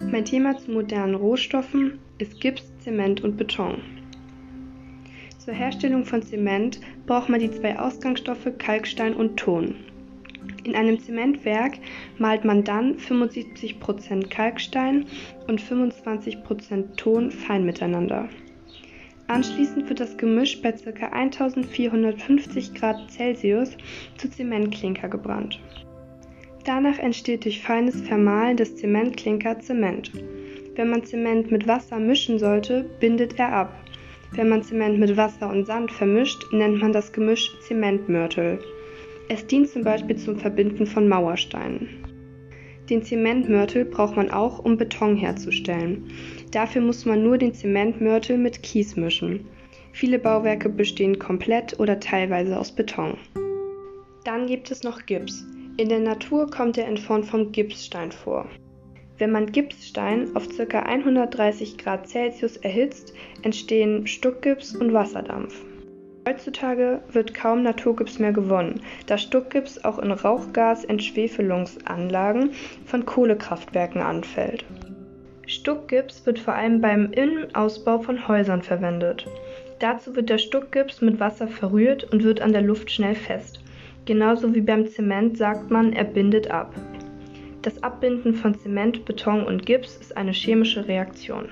Mein Thema zu modernen Rohstoffen ist Gips, Zement und Beton. Zur Herstellung von Zement braucht man die zwei Ausgangsstoffe Kalkstein und Ton. In einem Zementwerk malt man dann 75% Kalkstein und 25% Ton fein miteinander. Anschließend wird das Gemisch bei ca. 1450 Grad Celsius zu Zementklinker gebrannt. Danach entsteht durch feines Vermahlen des Zementklinker Zement. Wenn man Zement mit Wasser mischen sollte, bindet er ab. Wenn man Zement mit Wasser und Sand vermischt, nennt man das Gemisch Zementmörtel. Es dient zum Beispiel zum Verbinden von Mauersteinen. Den Zementmörtel braucht man auch, um Beton herzustellen. Dafür muss man nur den Zementmörtel mit Kies mischen. Viele Bauwerke bestehen komplett oder teilweise aus Beton. Dann gibt es noch Gips. In der Natur kommt er in Form von Gipsstein vor. Wenn man Gipsstein auf ca. 130 Grad Celsius erhitzt, entstehen Stuckgips und Wasserdampf. Heutzutage wird kaum Naturgips mehr gewonnen, da Stuckgips auch in Rauchgasentschwefelungsanlagen von Kohlekraftwerken anfällt. Stuckgips wird vor allem beim Innenausbau von Häusern verwendet. Dazu wird der Stuckgips mit Wasser verrührt und wird an der Luft schnell fest. Genauso wie beim Zement sagt man, er bindet ab. Das Abbinden von Zement, Beton und Gips ist eine chemische Reaktion.